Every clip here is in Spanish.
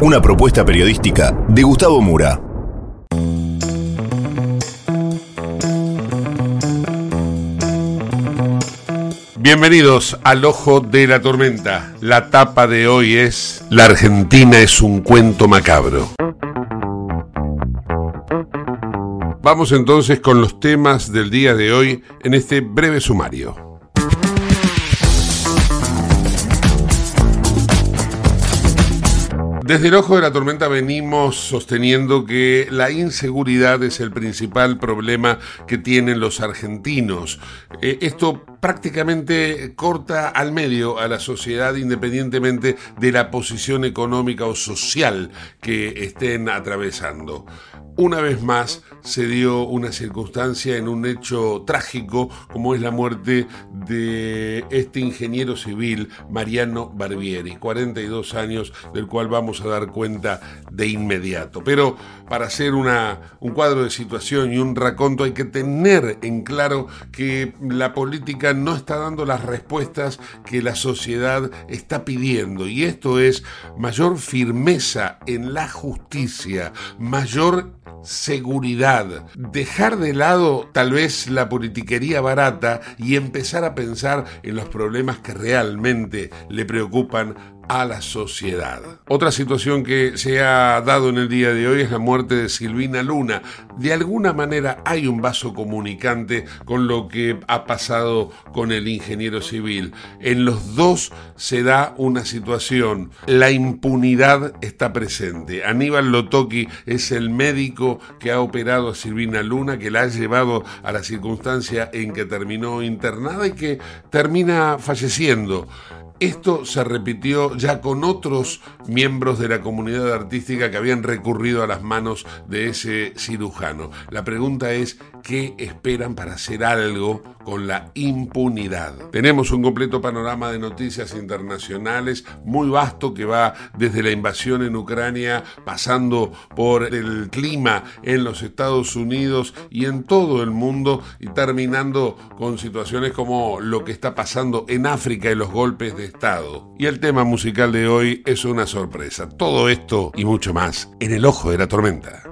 Una propuesta periodística de Gustavo Mura. Bienvenidos al Ojo de la Tormenta. La tapa de hoy es La Argentina es un cuento macabro. Vamos entonces con los temas del día de hoy en este breve sumario. Desde el ojo de la tormenta venimos sosteniendo que la inseguridad es el principal problema que tienen los argentinos. Eh, esto prácticamente corta al medio a la sociedad independientemente de la posición económica o social que estén atravesando. Una vez más se dio una circunstancia en un hecho trágico como es la muerte de este ingeniero civil Mariano Barbieri, 42 años, del cual vamos a dar cuenta de inmediato. Pero para hacer una, un cuadro de situación y un raconto hay que tener en claro que la política no está dando las respuestas que la sociedad está pidiendo. Y esto es mayor firmeza en la justicia, mayor seguridad, dejar de lado tal vez la politiquería barata y empezar a pensar en los problemas que realmente le preocupan a la sociedad. Otra situación que se ha dado en el día de hoy es la muerte de Silvina Luna. De alguna manera hay un vaso comunicante con lo que ha pasado con el ingeniero civil. En los dos se da una situación. La impunidad está presente. Aníbal Lotoki es el médico que ha operado a Silvina Luna, que la ha llevado a la circunstancia en que terminó internada y que termina falleciendo. Esto se repitió ya con otros miembros de la comunidad artística que habían recurrido a las manos de ese cirujano. La pregunta es, ¿qué esperan para hacer algo con la impunidad? Tenemos un completo panorama de noticias internacionales muy vasto que va desde la invasión en Ucrania, pasando por el clima en los Estados Unidos y en todo el mundo y terminando con situaciones como lo que está pasando en África y los golpes de Estado. Y el tema musical de hoy es una sorpresa. Todo esto y mucho más en el ojo de la tormenta.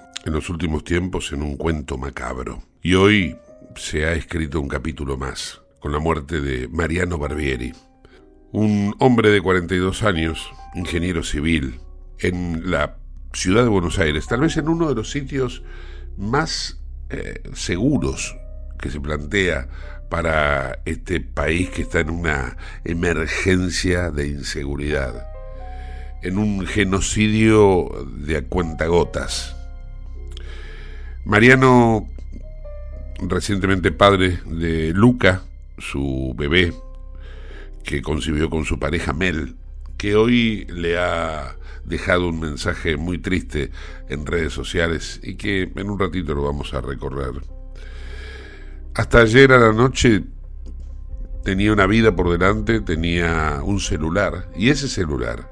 en los últimos tiempos en un cuento macabro y hoy se ha escrito un capítulo más con la muerte de Mariano Barbieri, un hombre de 42 años ingeniero civil, en la ciudad de Buenos Aires, tal vez en uno de los sitios más eh, seguros que se plantea para este país que está en una emergencia de inseguridad, en un genocidio de a cuentagotas. Mariano, recientemente padre de Luca, su bebé, que concibió con su pareja Mel, que hoy le ha dejado un mensaje muy triste en redes sociales y que en un ratito lo vamos a recorrer. Hasta ayer a la noche tenía una vida por delante, tenía un celular y ese celular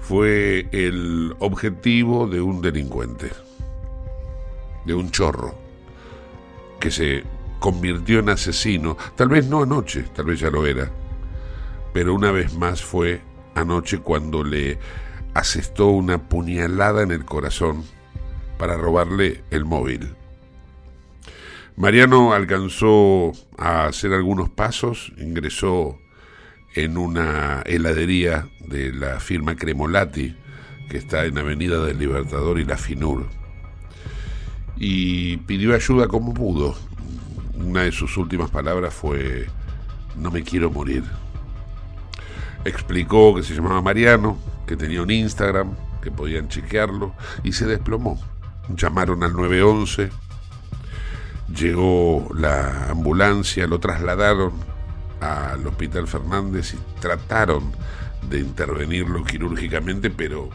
fue el objetivo de un delincuente, de un chorro, que se convirtió en asesino, tal vez no anoche, tal vez ya lo era, pero una vez más fue anoche cuando le asestó una puñalada en el corazón para robarle el móvil. Mariano alcanzó a hacer algunos pasos, ingresó en una heladería de la firma Cremolati, que está en Avenida del Libertador y la Finur, y pidió ayuda como pudo. Una de sus últimas palabras fue, no me quiero morir. Explicó que se llamaba Mariano, que tenía un Instagram, que podían chequearlo, y se desplomó. Llamaron al 911, llegó la ambulancia, lo trasladaron al Hospital Fernández y trataron de intervenirlo quirúrgicamente, pero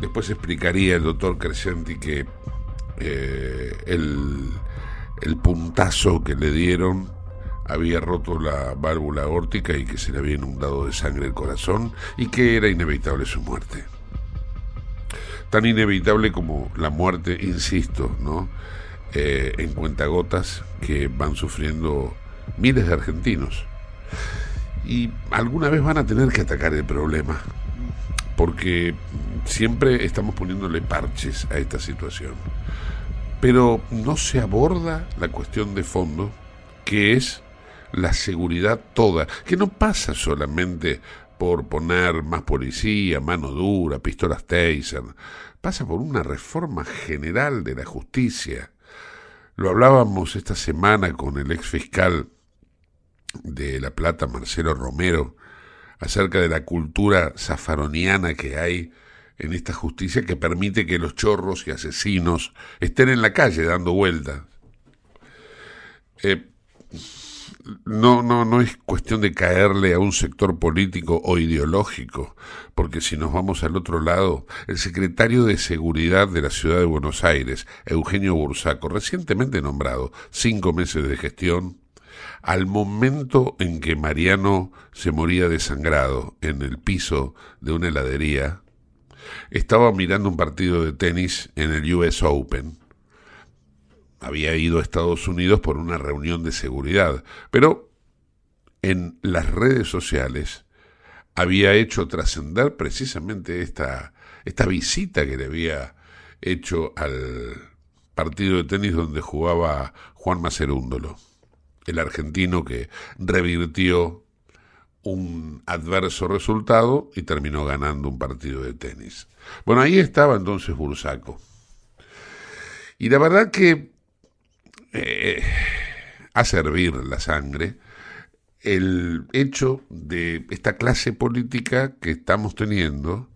después explicaría el doctor Crescenti que eh, el, puntazo que le dieron había roto la válvula órtica y que se le había inundado de sangre el corazón y que era inevitable su muerte. Tan inevitable como la muerte, insisto, ¿no? Eh, en cuentagotas que van sufriendo miles de argentinos. Y alguna vez van a tener que atacar el problema, porque siempre estamos poniéndole parches a esta situación. Pero no se aborda la cuestión de fondo, que es la seguridad toda, que no pasa solamente por poner más policía, mano dura, pistolas taser, pasa por una reforma general de la justicia. Lo hablábamos esta semana con el ex fiscal de La Plata, Marcelo Romero, acerca de la cultura zafaroniana que hay en esta justicia que permite que los chorros y asesinos estén en la calle dando vueltas. Eh, no, no, no es cuestión de caerle a un sector político o ideológico, porque si nos vamos al otro lado, el secretario de Seguridad de la Ciudad de Buenos Aires, Eugenio Bursaco, recientemente nombrado, cinco meses de gestión, al momento en que Mariano se moría desangrado en el piso de una heladería, estaba mirando un partido de tenis en el US Open. Había ido a Estados Unidos por una reunión de seguridad, pero en las redes sociales había hecho trascender precisamente esta, esta visita que le había hecho al partido de tenis donde jugaba Juan Macerúndolo, el argentino que revirtió un adverso resultado y terminó ganando un partido de tenis. Bueno, ahí estaba entonces Bursaco. Y la verdad que eh, a servir la sangre el hecho de esta clase política que estamos teniendo,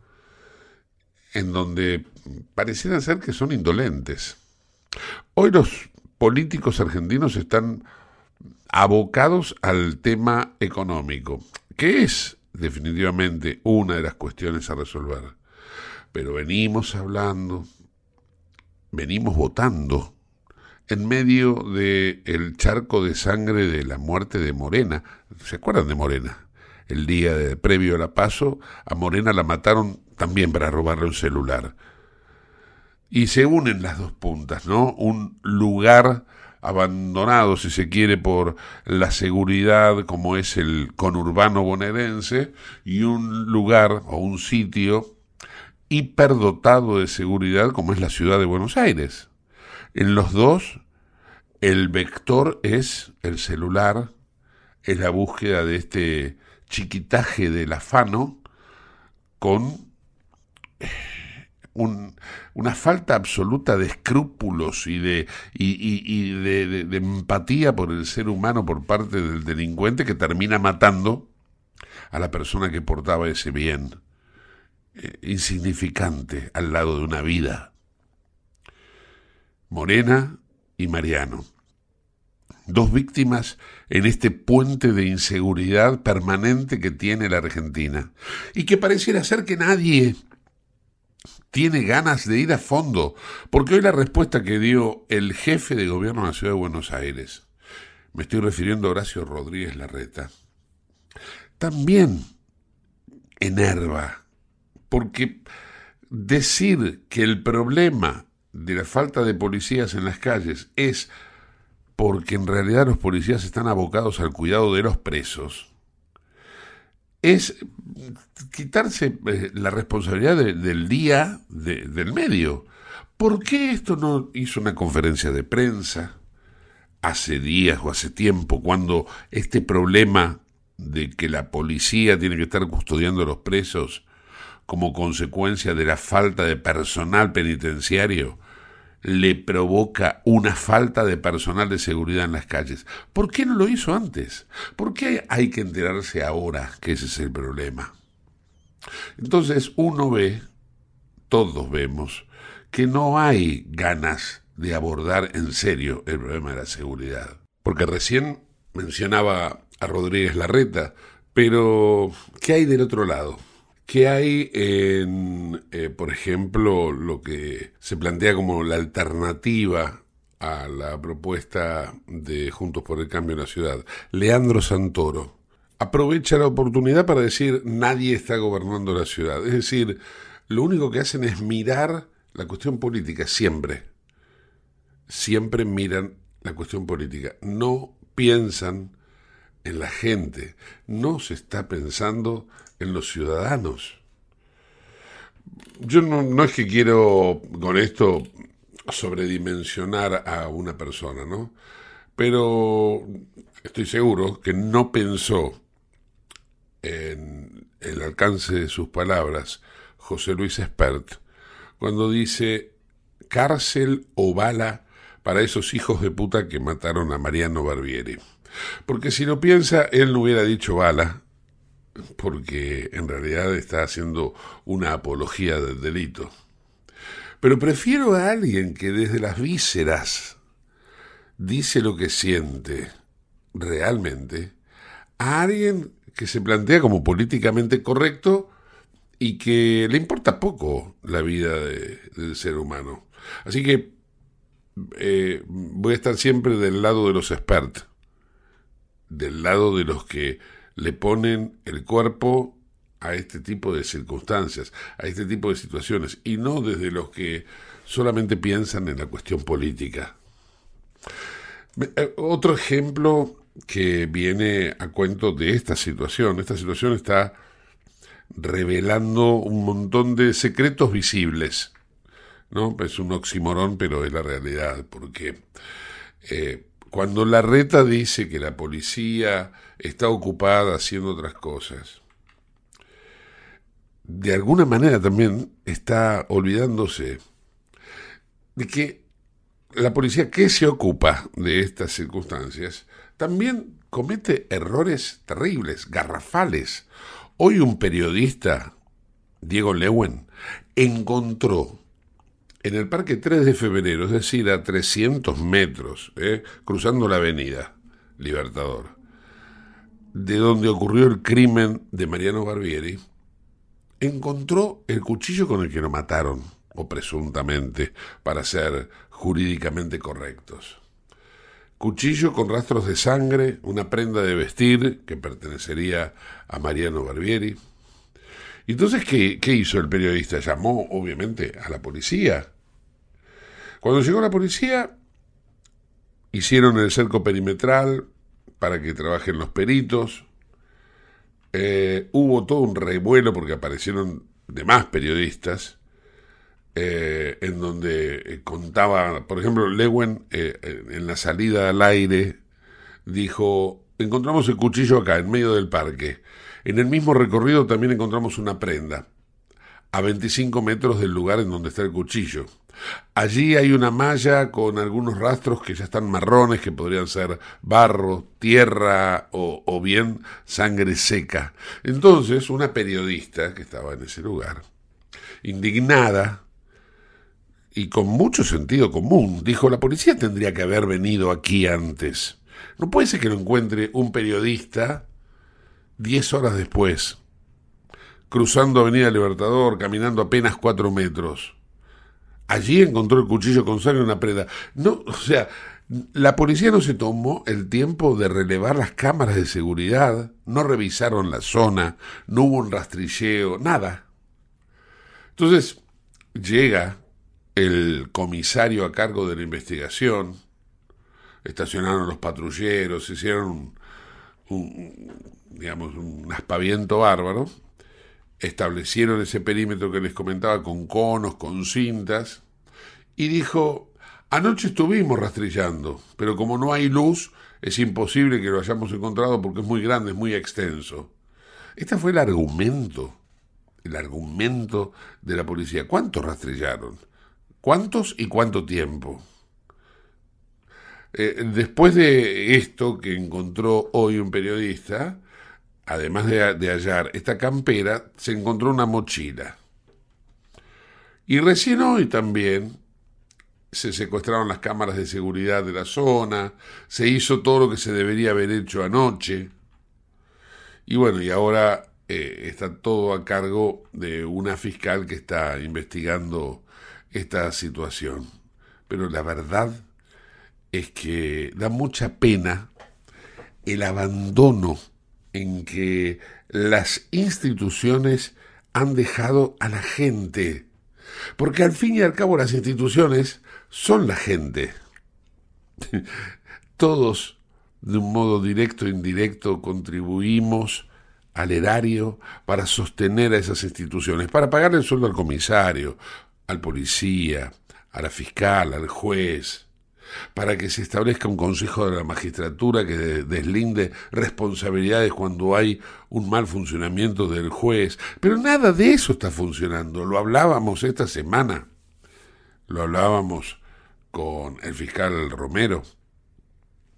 en donde parecieran ser que son indolentes. Hoy los políticos argentinos están abocados al tema económico, que es definitivamente una de las cuestiones a resolver. Pero venimos hablando, venimos votando en medio del el charco de sangre de la muerte de Morena. ¿Se acuerdan de Morena? El día de, previo a la paso, a Morena la mataron también para robarle un celular. Y se unen las dos puntas, ¿no? Un lugar abandonado, si se quiere, por la seguridad, como es el conurbano bonaerense, y un lugar o un sitio hiperdotado de seguridad, como es la ciudad de Buenos Aires. En los dos, el vector es el celular, es la búsqueda de este chiquitaje del afano con una falta absoluta de escrúpulos y, de, empatía por el ser humano por parte del delincuente que termina matando a la persona que portaba ese bien eh, insignificante al lado de una vida. Morena y Mariano. Dos víctimas en este puente de inseguridad permanente que tiene la Argentina y que pareciera ser que nadie tiene ganas de ir a fondo, porque hoy la respuesta que dio el jefe de gobierno de la ciudad de Buenos Aires, me estoy refiriendo a Horacio Rodríguez Larreta, también enerva, porque decir que el problema de la falta de policías en las calles es porque en realidad los policías están abocados al cuidado de los presos, es quitarse eh, la responsabilidad del día del medio. ¿Por qué esto no hizo una conferencia de prensa hace días o hace tiempo, cuando este problema de que la policía tiene que estar custodiando a los presos como consecuencia de la falta de personal penitenciario le provoca una falta de personal de seguridad en las calles. ¿Por qué no lo hizo antes? ¿Por qué hay que enterarse ahora que ese es el problema? Entonces uno ve, todos vemos, que no hay ganas de abordar en serio el problema de la seguridad. Porque recién mencionaba a Rodríguez Larreta, pero ¿qué hay del otro lado? ¿Qué hay en, eh, por ejemplo, lo que se plantea como la alternativa a la propuesta de Juntos por el Cambio en la Ciudad? Leandro Santoro aprovecha la oportunidad para decir nadie está gobernando la ciudad. Es decir, lo único que hacen es mirar la cuestión política, siempre. Siempre miran la cuestión política. No piensan en la gente. No se está pensando en los ciudadanos. Yo no, es que quiero con esto sobredimensionar a una persona, ¿no? Pero estoy seguro que no pensó en el alcance de sus palabras José Luis Espert cuando dice cárcel o bala para esos hijos de puta que mataron a Mariano Barbieri. Porque si lo piensa, él no hubiera dicho bala, porque en realidad está haciendo una apología del delito. Pero prefiero a alguien que desde las vísceras dice lo que siente realmente, a alguien que se plantea como políticamente correcto y que le importa poco la vida del ser humano. Así que eh, voy a estar siempre del lado de los expertos, del lado de los que le ponen el cuerpo a este tipo de circunstancias, a este tipo de situaciones, y no desde los que solamente piensan en la cuestión política. Eh, otro ejemplo que viene a cuento de esta situación, esta situación está revelando un montón de secretos visibles, ¿no? Es un oximorón, pero es la realidad, porque eh, cuando la reta dice que la policía está ocupada haciendo otras cosas, de alguna manera también está olvidándose de que la policía que se ocupa de estas circunstancias también comete errores terribles, garrafales. Hoy un periodista, Diego Lewen, encontró en el Parque 3 de Febrero, es decir, a 300 metros, ¿eh? cruzando la avenida Libertador, de donde ocurrió el crimen de Mariano Barbieri, encontró el cuchillo con el que lo mataron, o presuntamente, para ser jurídicamente correctos. Cuchillo con rastros de sangre, una prenda de vestir que pertenecería a Mariano Barbieri. Entonces, ¿qué, ¿qué hizo el periodista? Llamó, obviamente, a la policía cuando llegó la policía, hicieron el cerco perimetral para que trabajen los peritos. Eh, hubo todo un revuelo porque aparecieron demás periodistas eh, en donde eh, contaba, por ejemplo, Lewen en la salida al aire dijo, encontramos el cuchillo acá, en medio del parque. En el mismo recorrido también encontramos una prenda. a 25 metros del lugar en donde está el cuchillo. Allí hay una malla con algunos rastros que ya están marrones, que podrían ser barro, tierra o, bien sangre seca. Entonces, una periodista que estaba en ese lugar, indignada y con mucho sentido común, dijo, la policía tendría que haber venido aquí antes. No puede ser que lo encuentre un periodista diez horas después, cruzando Avenida Libertador, caminando apenas cuatro metros. Allí encontró el cuchillo con sangre en una preda. No, o sea, la policía no se tomó el tiempo de relevar las cámaras de seguridad, no revisaron la zona, no hubo un rastrilleo, nada. Entonces llega el comisario a cargo de la investigación, estacionaron los patrulleros, hicieron un, digamos, un aspaviento bárbaro, establecieron ese perímetro que les comentaba con conos, con cintas, y dijo, anoche estuvimos rastrillando, pero como no hay luz, es imposible que lo hayamos encontrado porque es muy grande, es muy extenso. Este fue el argumento, el argumento de la policía. ¿Cuántos rastrillaron? ¿Cuántos y cuánto tiempo? Eh, después de esto que encontró hoy un periodista, además de, de hallar esta campera, se encontró una mochila. Y recién hoy también se secuestraron las cámaras de seguridad de la zona, se hizo todo lo que se debería haber hecho anoche. Y bueno, y ahora eh, está todo a cargo de una fiscal que está investigando esta situación. Pero la verdad es que da mucha pena el abandono en que las instituciones han dejado a la gente. Porque al fin y al cabo las instituciones son la gente. Todos, de un modo directo e indirecto, contribuimos al erario para sostener a esas instituciones, para pagarle el sueldo al comisario, al policía, a la fiscal, al juez, para que se establezca un consejo de la magistratura que deslinde responsabilidades cuando hay un mal funcionamiento del juez. Pero nada de eso está funcionando. Lo hablábamos esta semana. Lo hablábamos con el fiscal Romero.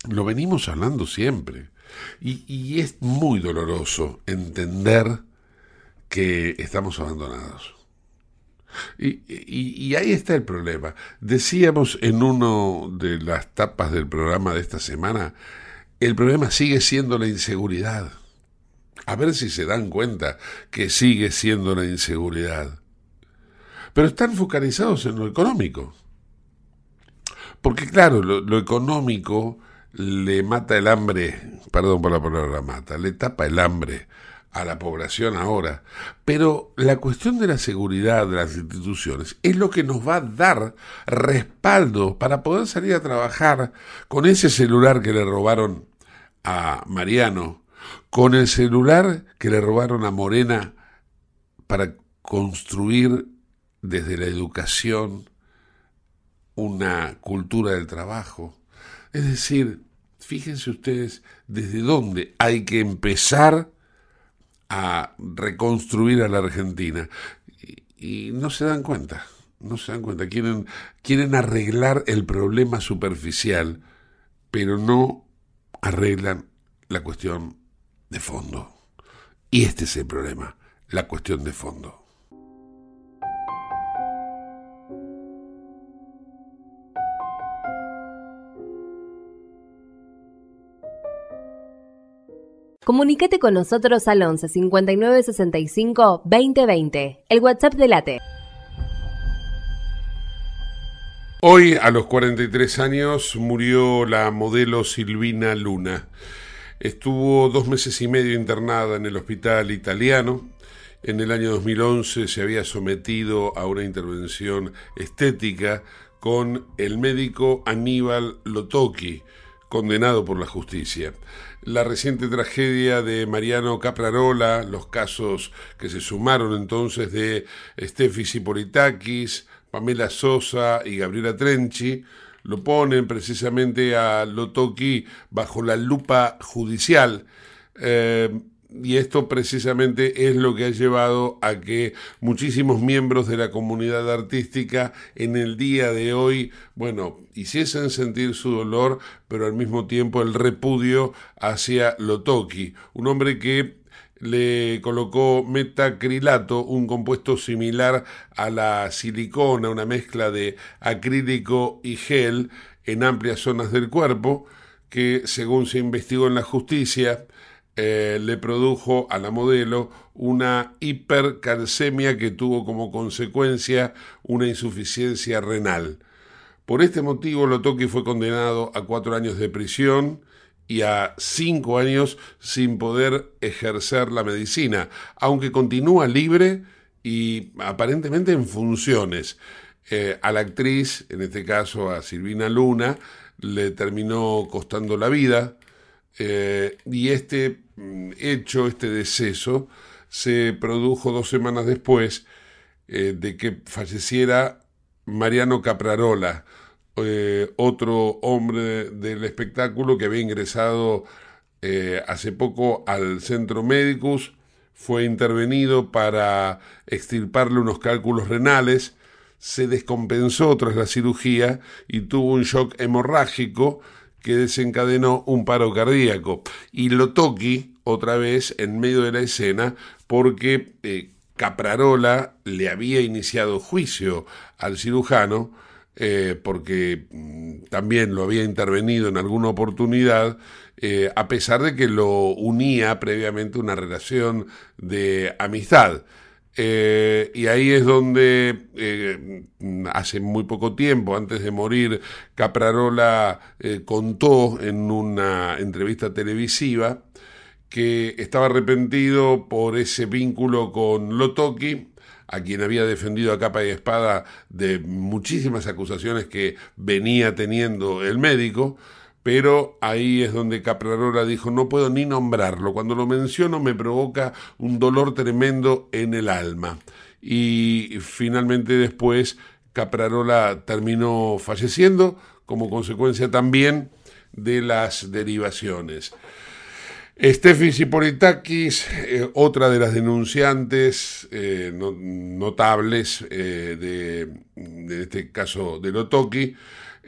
Lo venimos hablando siempre. Y, es muy doloroso entender que estamos abandonados. Y, ahí está el problema. Decíamos en uno de las tapas del programa de esta semana, el problema sigue siendo la inseguridad. A ver si se dan cuenta que sigue siendo la inseguridad. Pero están focalizados en lo económico. Porque claro, lo, lo económico le mata el hambre, perdón por la palabra mata, le tapa el hambre a la población ahora, pero la cuestión de la seguridad de las instituciones es lo que nos va a dar respaldo para poder salir a trabajar con ese celular que le robaron a Mariano, con el celular que le robaron a Morena para construir desde la educación una cultura del trabajo. Es decir, fíjense ustedes desde dónde hay que empezar a reconstruir a la Argentina. Y, no se dan cuenta, no se dan cuenta. Quieren, quieren arreglar el problema superficial, pero no arreglan la cuestión de fondo. Y este es el problema, la cuestión de fondo. Comunicate con nosotros al 11 59 65 2020, el WhatsApp de Late. Hoy, a los 43 años, murió la modelo Silvina Luna. Estuvo dos meses y medio internada en el hospital italiano. En el año 2011 se había sometido a una intervención estética con el médico Aníbal Lotocchi, condenado por la justicia la reciente tragedia de Mariano Caprarola, los casos que se sumaron entonces de Steffi Sipolitakis, Pamela Sosa y Gabriela Trenchi, lo ponen precisamente a Lotoki bajo la lupa judicial. Eh, y esto precisamente es lo que ha llevado a que muchísimos miembros de la comunidad artística en el día de hoy, bueno, hiciesen sentir su dolor, pero al mismo tiempo el repudio hacia Lotoki, un hombre que le colocó metacrilato, un compuesto similar a la silicona, una mezcla de acrílico y gel en amplias zonas del cuerpo, que según se investigó en la justicia, eh, le produjo a la modelo una hipercalcemia que tuvo como consecuencia una insuficiencia renal. Por este motivo, Lotoki fue condenado a cuatro años de prisión y a cinco años sin poder ejercer la medicina, aunque continúa libre y aparentemente en funciones. Eh, a la actriz, en este caso a Silvina Luna, le terminó costando la vida eh, y este Mm, hecho, este deceso, se produjo dos semanas después eh, de que falleciera Mariano Caprarola, eh, otro hombre del espectáculo que había ingresado hace poco al centro Médicus, fue intervenido para extirparle unos cálculos renales, se descompensó tras la cirugía y tuvo un shock hemorrágico que desencadenó un paro cardíaco. Y lo toqui otra vez en medio de la escena porque eh, Caprarola le había iniciado juicio al cirujano eh, porque mm, también lo había intervenido en alguna oportunidad, eh, a pesar de que lo unía previamente una relación de amistad. Eh, y ahí es donde eh, hace muy poco tiempo, antes de morir, Caprarola eh, contó en una entrevista televisiva que estaba arrepentido por ese vínculo con Lotoki, a quien había defendido a capa y espada de muchísimas acusaciones que venía teniendo el médico, pero ahí es donde Caprarola dijo, no puedo ni nombrarlo, cuando lo menciono me provoca un dolor tremendo en el alma. Y finalmente después Caprarola terminó falleciendo como consecuencia también de las derivaciones. Steffi Sipolitakis, eh, otra de las denunciantes eh, notables eh, de, de, este caso de Lotoki,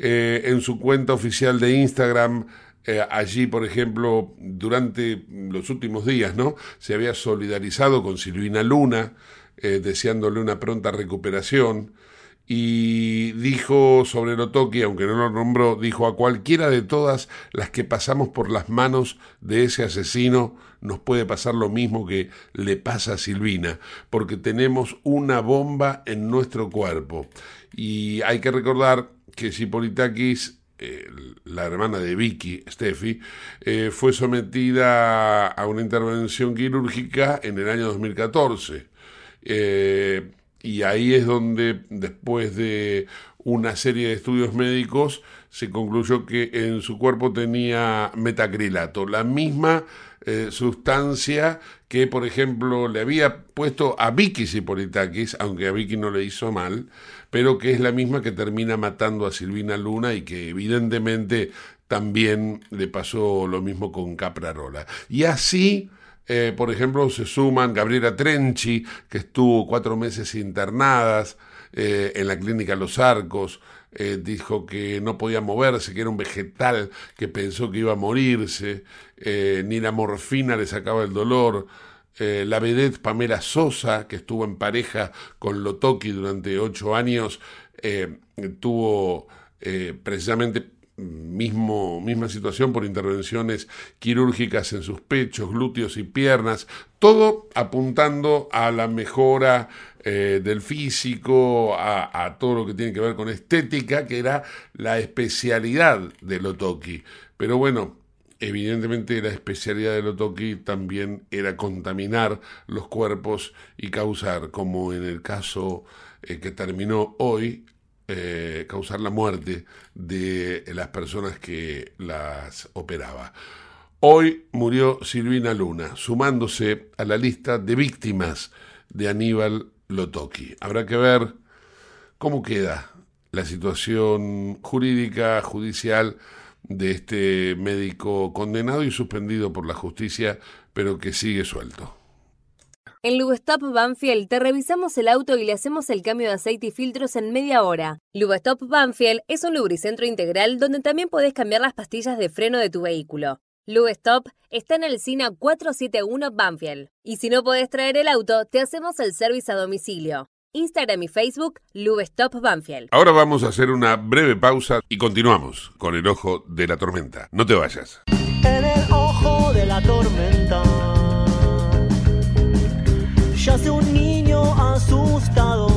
eh, en su cuenta oficial de Instagram. Eh, allí, por ejemplo, durante los últimos días, ¿no? Se había solidarizado con Silvina Luna, eh, deseándole una pronta recuperación y dijo sobre Lotoki, aunque no lo nombró, dijo a cualquiera de todas las que pasamos por las manos de ese asesino nos puede pasar lo mismo que le pasa a Silvina, porque tenemos una bomba en nuestro cuerpo. Y hay que recordar que Sipolitakis, eh, la hermana de Vicky, Steffi, eh, fue sometida a una intervención quirúrgica en el año 2014. Eh, y ahí es donde, después de una serie de estudios médicos, se concluyó que en su cuerpo tenía metacrilato, la misma sustancia que, por ejemplo, le había puesto a Vicky Sipolitakis, aunque a Vicky no le hizo mal, pero que es la misma que termina matando a Silvina Luna y que evidentemente también le pasó lo mismo con Caprarola. Y así... Eh, por ejemplo, se suman Gabriela Trenchi, que estuvo cuatro meses internadas eh, en la clínica Los Arcos, eh, dijo que no podía moverse, que era un vegetal, que pensó que iba a morirse, ni la morfina le sacaba el dolor. Eh, la vedette Pamela Sosa, que estuvo en pareja con Lotoki durante ocho años, eh, tuvo eh, precisamente mismo, misma situación por intervenciones quirúrgicas en sus pechos, glúteos y piernas, todo apuntando a la mejora del físico, a, a, todo lo que tiene que ver con estética, que era la especialidad de Lotoki. Pero bueno, Evidentemente la especialidad de Lotoki también era contaminar los cuerpos y causar, como en el caso eh, que terminó hoy, eh, causar la muerte de las personas que las operaba. Hoy murió Silvina Luna, sumándose a la lista de víctimas de Aníbal Lotoki. Habrá que ver cómo queda la situación jurídica, judicial, de este médico condenado y suspendido por la justicia, pero que sigue suelto. En Lubestop Banfield te revisamos el auto y le hacemos el cambio de aceite y filtros en media hora. Lubestop Banfield es un lubricentro integral donde también podés cambiar las pastillas de freno de tu vehículo. Lubestop está en el SINA 471 Banfield. Y si no podés traer el auto, te hacemos el servicio a domicilio. Instagram y Facebook, Lubestop Banfield. Ahora vamos a hacer una breve pausa y continuamos con el ojo de la tormenta. No te vayas. En el ojo de la tormenta yace un niño asustado.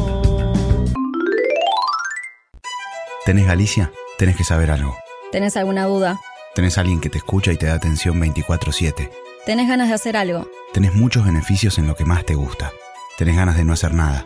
¿Tenés Galicia? Tenés que saber algo. ¿Tenés alguna duda? Tenés alguien que te escucha y te da atención 24/7. ¿Tenés ganas de hacer algo? Tenés muchos beneficios en lo que más te gusta. Tenés ganas de no hacer nada.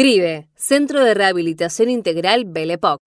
CRIBE, Centro de Rehabilitación Integral Belepoc.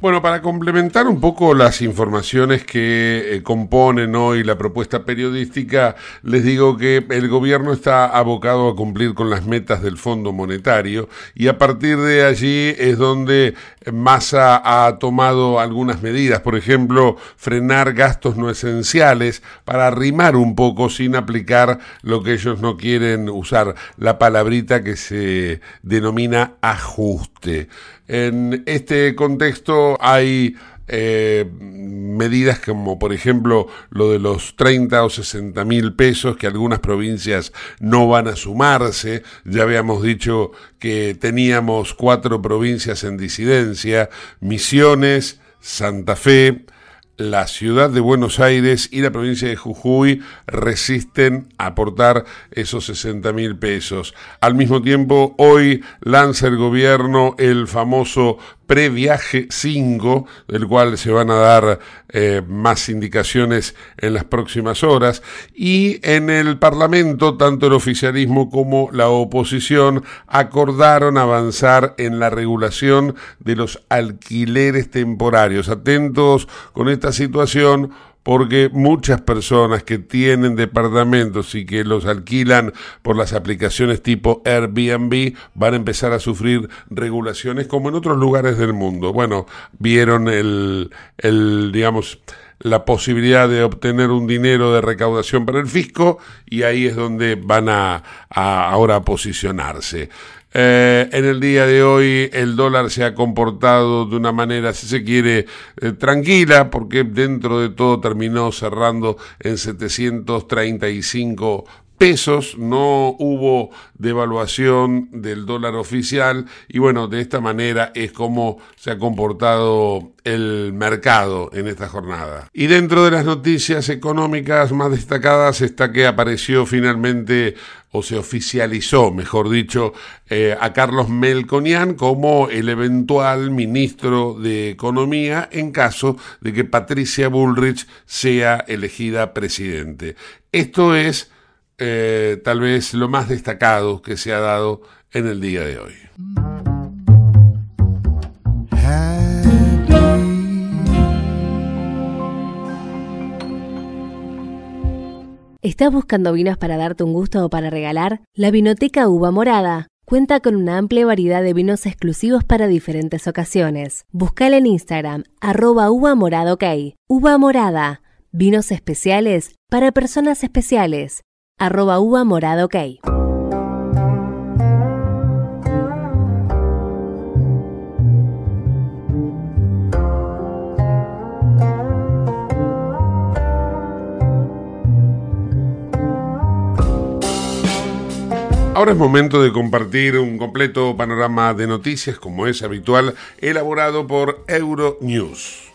Bueno, para complementar un poco las informaciones que eh, componen hoy la propuesta periodística, les digo que el gobierno está abocado a cumplir con las metas del Fondo Monetario y a partir de allí es donde Massa ha tomado algunas medidas, por ejemplo, frenar gastos no esenciales para arrimar un poco sin aplicar lo que ellos no quieren usar, la palabrita que se denomina ajuste. En este contexto hay eh, medidas como por ejemplo lo de los 30 o 60 mil pesos que algunas provincias no van a sumarse. Ya habíamos dicho que teníamos cuatro provincias en disidencia, Misiones, Santa Fe, la ciudad de Buenos Aires y la provincia de Jujuy resisten aportar esos 60 mil pesos. Al mismo tiempo, hoy lanza el gobierno el famoso previaje 5, del cual se van a dar eh, más indicaciones en las próximas horas, y en el Parlamento, tanto el oficialismo como la oposición acordaron avanzar en la regulación de los alquileres temporarios. Atentos con esta situación porque muchas personas que tienen departamentos y que los alquilan por las aplicaciones tipo Airbnb van a empezar a sufrir regulaciones como en otros lugares del mundo. Bueno, vieron el, el digamos, la posibilidad de obtener un dinero de recaudación para el fisco y ahí es donde van a, a ahora posicionarse. Eh, en el día de hoy el dólar se ha comportado de una manera, si se quiere, eh, tranquila, porque dentro de todo terminó cerrando en 735 pesos, no hubo devaluación del dólar oficial y bueno, de esta manera es como se ha comportado el mercado en esta jornada. Y dentro de las noticias económicas más destacadas está que apareció finalmente o se oficializó, mejor dicho, eh, a Carlos Melconian como el eventual ministro de Economía en caso de que Patricia Bullrich sea elegida presidente. Esto es eh, tal vez lo más destacado que se ha dado en el día de hoy. ¿Estás buscando vinos para darte un gusto o para regalar? La Vinoteca Uva Morada cuenta con una amplia variedad de vinos exclusivos para diferentes ocasiones. Buscala en Instagram, arroba uva morada. Uva morada, vinos especiales para personas especiales, arroba uva morada ok. Ahora es momento de compartir un completo panorama de noticias, como es habitual, elaborado por Euronews.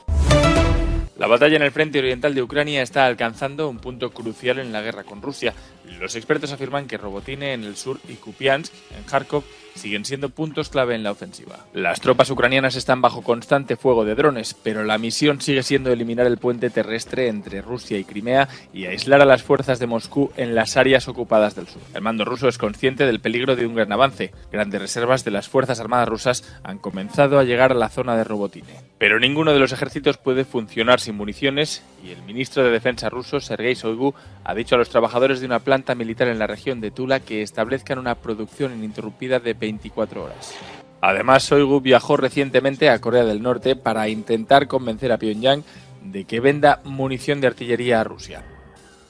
La batalla en el frente oriental de Ucrania está alcanzando un punto crucial en la guerra con Rusia. Los expertos afirman que Robotine en el sur y Kupiansk, en Kharkov, siguen siendo puntos clave en la ofensiva. Las tropas ucranianas están bajo constante fuego de drones, pero la misión sigue siendo eliminar el puente terrestre entre Rusia y Crimea y aislar a las fuerzas de Moscú en las áreas ocupadas del sur. El mando ruso es consciente del peligro de un gran avance. Grandes reservas de las Fuerzas Armadas rusas han comenzado a llegar a la zona de Robotine. Pero ninguno de los ejércitos puede funcionar sin municiones y el ministro de Defensa ruso, Sergei Shoigu, ha dicho a los trabajadores de una planta militar en la región de Tula que establezcan una producción ininterrumpida de 24 horas. Además, Shoigu viajó recientemente a Corea del Norte para intentar convencer a Pyongyang de que venda munición de artillería a Rusia.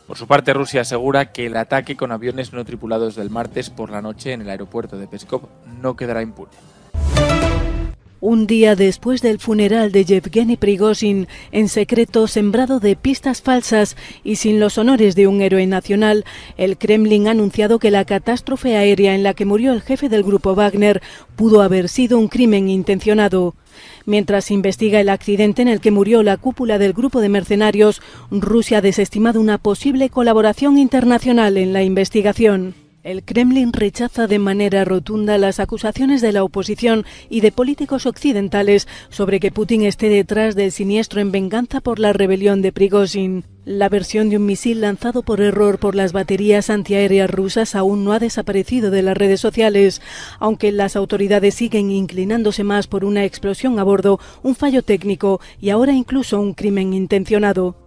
Por su parte, Rusia asegura que el ataque con aviones no tripulados del martes por la noche en el aeropuerto de Peskov no quedará impune. Un día después del funeral de Yevgeny Prigozhin, en secreto sembrado de pistas falsas y sin los honores de un héroe nacional, el Kremlin ha anunciado que la catástrofe aérea en la que murió el jefe del grupo Wagner pudo haber sido un crimen intencionado. Mientras investiga el accidente en el que murió la cúpula del grupo de mercenarios, Rusia ha desestimado una posible colaboración internacional en la investigación. El Kremlin rechaza de manera rotunda las acusaciones de la oposición y de políticos occidentales sobre que Putin esté detrás del siniestro en venganza por la rebelión de Prigozhin. La versión de un misil lanzado por error por las baterías antiaéreas rusas aún no ha desaparecido de las redes sociales, aunque las autoridades siguen inclinándose más por una explosión a bordo, un fallo técnico y ahora incluso un crimen intencionado.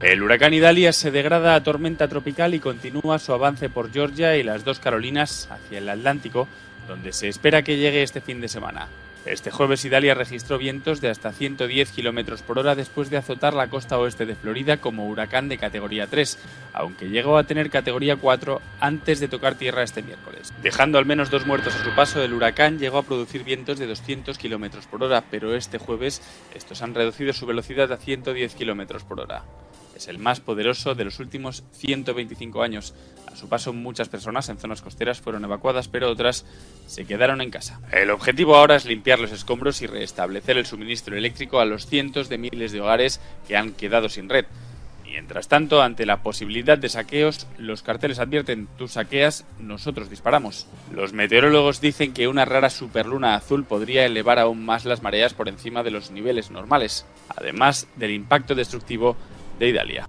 El huracán Idalia se degrada a tormenta tropical y continúa su avance por Georgia y las dos Carolinas hacia el Atlántico, donde se espera que llegue este fin de semana. Este jueves Idalia registró vientos de hasta 110 km por hora después de azotar la costa oeste de Florida como huracán de categoría 3, aunque llegó a tener categoría 4 antes de tocar tierra este miércoles. Dejando al menos dos muertos a su paso, el huracán llegó a producir vientos de 200 km por hora, pero este jueves estos han reducido su velocidad a 110 km por hora. Es el más poderoso de los últimos 125 años. A su paso, muchas personas en zonas costeras fueron evacuadas, pero otras se quedaron en casa. El objetivo ahora es limpiar los escombros y restablecer el suministro eléctrico a los cientos de miles de hogares que han quedado sin red. Mientras tanto, ante la posibilidad de saqueos, los carteles advierten tú saqueas, nosotros disparamos. Los meteorólogos dicen que una rara superluna azul podría elevar aún más las mareas por encima de los niveles normales, además del impacto destructivo de Idalia.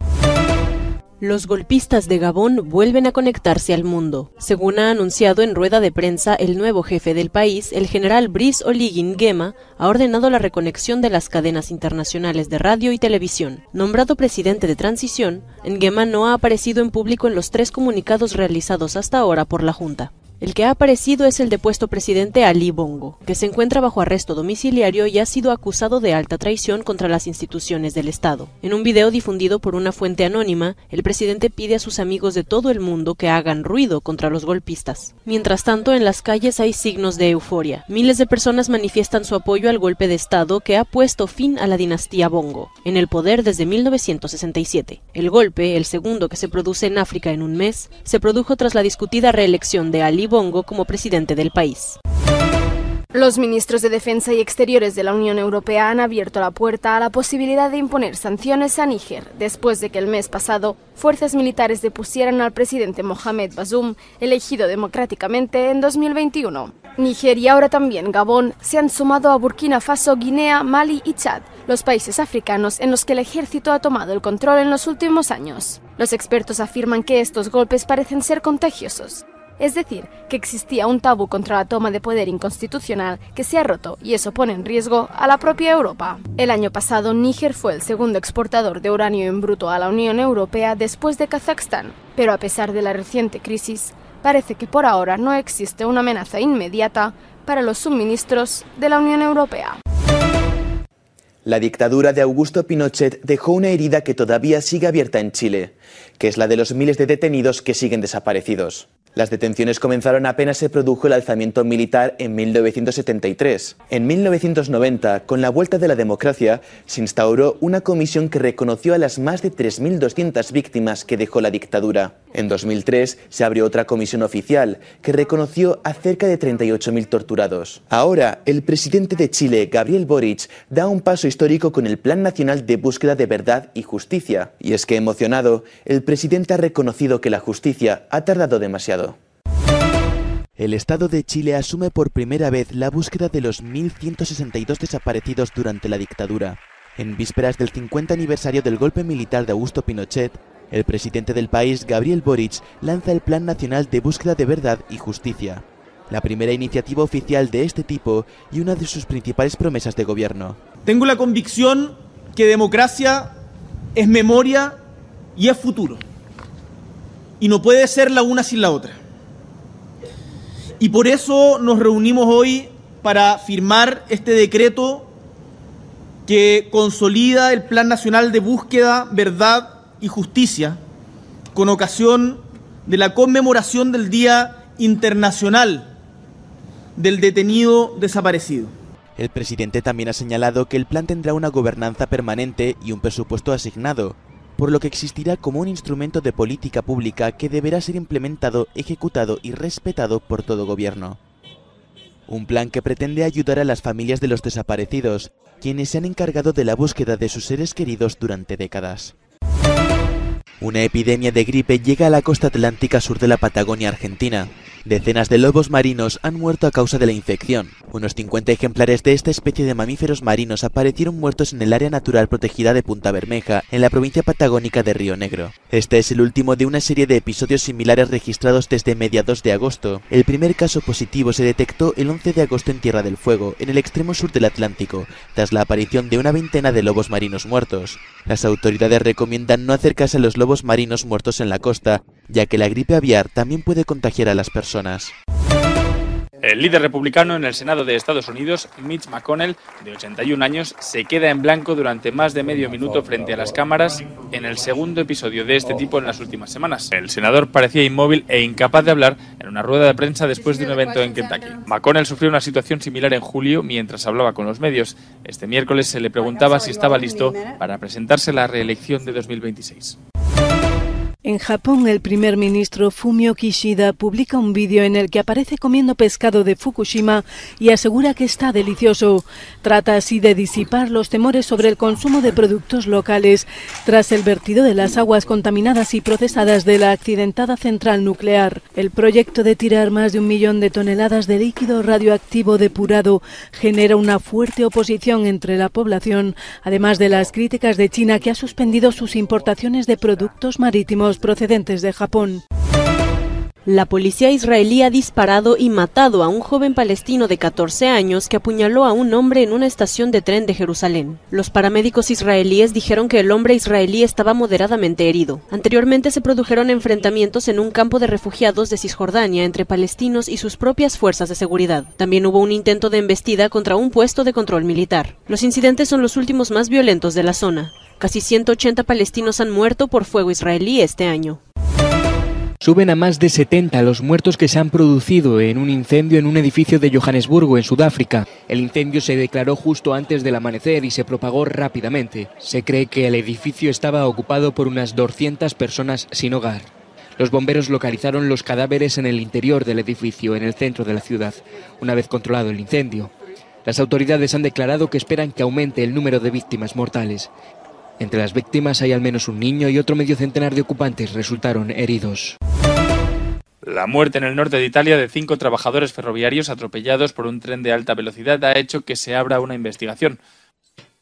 Los golpistas de Gabón vuelven a conectarse al mundo. Según ha anunciado en rueda de prensa el nuevo jefe del país, el general Brice Oligui Nguema ha ordenado la reconexión de las cadenas internacionales de radio y televisión. Nombrado presidente de transición, Nguema no ha aparecido en público en los tres comunicados realizados hasta ahora por la Junta. El que ha aparecido es el depuesto presidente Ali Bongo, que se encuentra bajo arresto domiciliario y ha sido acusado de alta traición contra las instituciones del Estado. En un video difundido por una fuente anónima, el presidente pide a sus amigos de todo el mundo que hagan ruido contra los golpistas. Mientras tanto, en las calles hay signos de euforia. Miles de personas manifiestan su apoyo al golpe de Estado que ha puesto fin a la dinastía Bongo, en el poder desde 1967. El golpe, el segundo que se produce en África en un mes, se produjo tras la discutida reelección de Ali Bongo como presidente del país. Los ministros de Defensa y Exteriores de la Unión Europea han abierto la puerta a la posibilidad de imponer sanciones a Níger después de que el mes pasado fuerzas militares depusieran al presidente Mohamed Bazoum, elegido democráticamente en 2021. Níger y ahora también Gabón se han sumado a Burkina Faso, Guinea, Mali y Chad, los países africanos en los que el ejército ha tomado el control en los últimos años. Los expertos afirman que estos golpes parecen ser contagiosos es decir, que existía un tabú contra la toma de poder inconstitucional que se ha roto y eso pone en riesgo a la propia Europa. El año pasado, Níger fue el segundo exportador de uranio en bruto a la Unión Europea después de Kazajstán, pero a pesar de la reciente crisis, parece que por ahora no existe una amenaza inmediata para los suministros de la Unión Europea. La dictadura de Augusto Pinochet dejó una herida que todavía sigue abierta en Chile, que es la de los miles de detenidos que siguen desaparecidos. Las detenciones comenzaron apenas se produjo el alzamiento militar en 1973. En 1990, con la vuelta de la democracia, se instauró una comisión que reconoció a las más de 3.200 víctimas que dejó la dictadura. En 2003 se abrió otra comisión oficial que reconoció a cerca de 38.000 torturados. Ahora, el presidente de Chile, Gabriel Boric, da un paso histórico con el Plan Nacional de Búsqueda de Verdad y Justicia. Y es que emocionado, el presidente ha reconocido que la justicia ha tardado demasiado. El Estado de Chile asume por primera vez la búsqueda de los 1.162 desaparecidos durante la dictadura. En vísperas del 50 aniversario del golpe militar de Augusto Pinochet, el presidente del país, Gabriel Boric, lanza el Plan Nacional de Búsqueda de Verdad y Justicia, la primera iniciativa oficial de este tipo y una de sus principales promesas de gobierno. Tengo la convicción que democracia es memoria y es futuro. Y no puede ser la una sin la otra. Y por eso nos reunimos hoy para firmar este decreto que consolida el Plan Nacional de Búsqueda, Verdad y Justicia con ocasión de la conmemoración del Día Internacional del Detenido Desaparecido. El presidente también ha señalado que el plan tendrá una gobernanza permanente y un presupuesto asignado, por lo que existirá como un instrumento de política pública que deberá ser implementado, ejecutado y respetado por todo gobierno. Un plan que pretende ayudar a las familias de los desaparecidos, quienes se han encargado de la búsqueda de sus seres queridos durante décadas. Una epidemia de gripe llega a la costa atlántica sur de la Patagonia Argentina, Decenas de lobos marinos han muerto a causa de la infección. Unos 50 ejemplares de esta especie de mamíferos marinos aparecieron muertos en el área natural protegida de Punta Bermeja, en la provincia patagónica de Río Negro. Este es el último de una serie de episodios similares registrados desde mediados de agosto. El primer caso positivo se detectó el 11 de agosto en Tierra del Fuego, en el extremo sur del Atlántico, tras la aparición de una veintena de lobos marinos muertos. Las autoridades recomiendan no acercarse a los lobos marinos muertos en la costa, ya que la gripe aviar también puede contagiar a las personas. El líder republicano en el Senado de Estados Unidos, Mitch McConnell, de 81 años, se queda en blanco durante más de medio minuto frente a las cámaras en el segundo episodio de este tipo en las últimas semanas. El senador parecía inmóvil e incapaz de hablar en una rueda de prensa después de un evento en Kentucky. McConnell sufrió una situación similar en julio mientras hablaba con los medios. Este miércoles se le preguntaba si estaba listo para presentarse a la reelección de 2026. En Japón, el primer ministro Fumio Kishida publica un vídeo en el que aparece comiendo pescado de Fukushima y asegura que está delicioso. Trata así de disipar los temores sobre el consumo de productos locales tras el vertido de las aguas contaminadas y procesadas de la accidentada central nuclear. El proyecto de tirar más de un millón de toneladas de líquido radioactivo depurado genera una fuerte oposición entre la población, además de las críticas de China que ha suspendido sus importaciones de productos marítimos procedentes de Japón. La policía israelí ha disparado y matado a un joven palestino de 14 años que apuñaló a un hombre en una estación de tren de Jerusalén. Los paramédicos israelíes dijeron que el hombre israelí estaba moderadamente herido. Anteriormente se produjeron enfrentamientos en un campo de refugiados de Cisjordania entre palestinos y sus propias fuerzas de seguridad. También hubo un intento de embestida contra un puesto de control militar. Los incidentes son los últimos más violentos de la zona. Casi 180 palestinos han muerto por fuego israelí este año. Suben a más de 70 los muertos que se han producido en un incendio en un edificio de Johannesburgo, en Sudáfrica. El incendio se declaró justo antes del amanecer y se propagó rápidamente. Se cree que el edificio estaba ocupado por unas 200 personas sin hogar. Los bomberos localizaron los cadáveres en el interior del edificio, en el centro de la ciudad, una vez controlado el incendio. Las autoridades han declarado que esperan que aumente el número de víctimas mortales. Entre las víctimas hay al menos un niño y otro medio centenar de ocupantes resultaron heridos. La muerte en el norte de Italia de cinco trabajadores ferroviarios atropellados por un tren de alta velocidad ha hecho que se abra una investigación.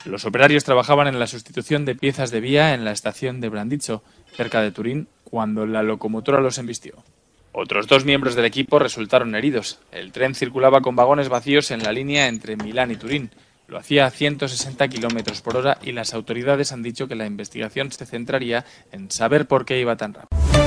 Los operarios trabajaban en la sustitución de piezas de vía en la estación de Brandizzo, cerca de Turín, cuando la locomotora los embistió. Otros dos miembros del equipo resultaron heridos. El tren circulaba con vagones vacíos en la línea entre Milán y Turín. Lo hacía a 160 kilómetros por hora y las autoridades han dicho que la investigación se centraría en saber por qué iba tan rápido.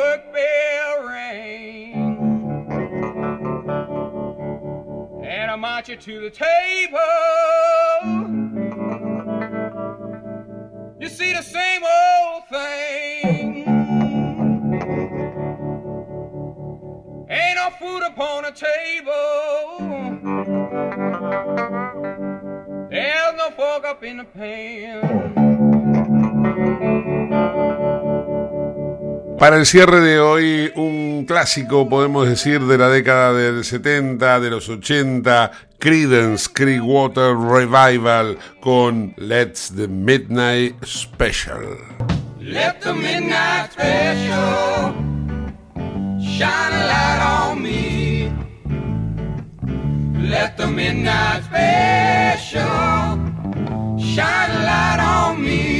Work bell ring, and I march you to the table. You see the same old thing. Ain't no food upon the table. There's no fork up in the pan. Para el cierre de hoy, un clásico, podemos decir, de la década del 70, de los 80, Creedence Clearwater Revival con Let's the Midnight Special. Let the midnight special shine a light on me. Let the midnight special shine light on me.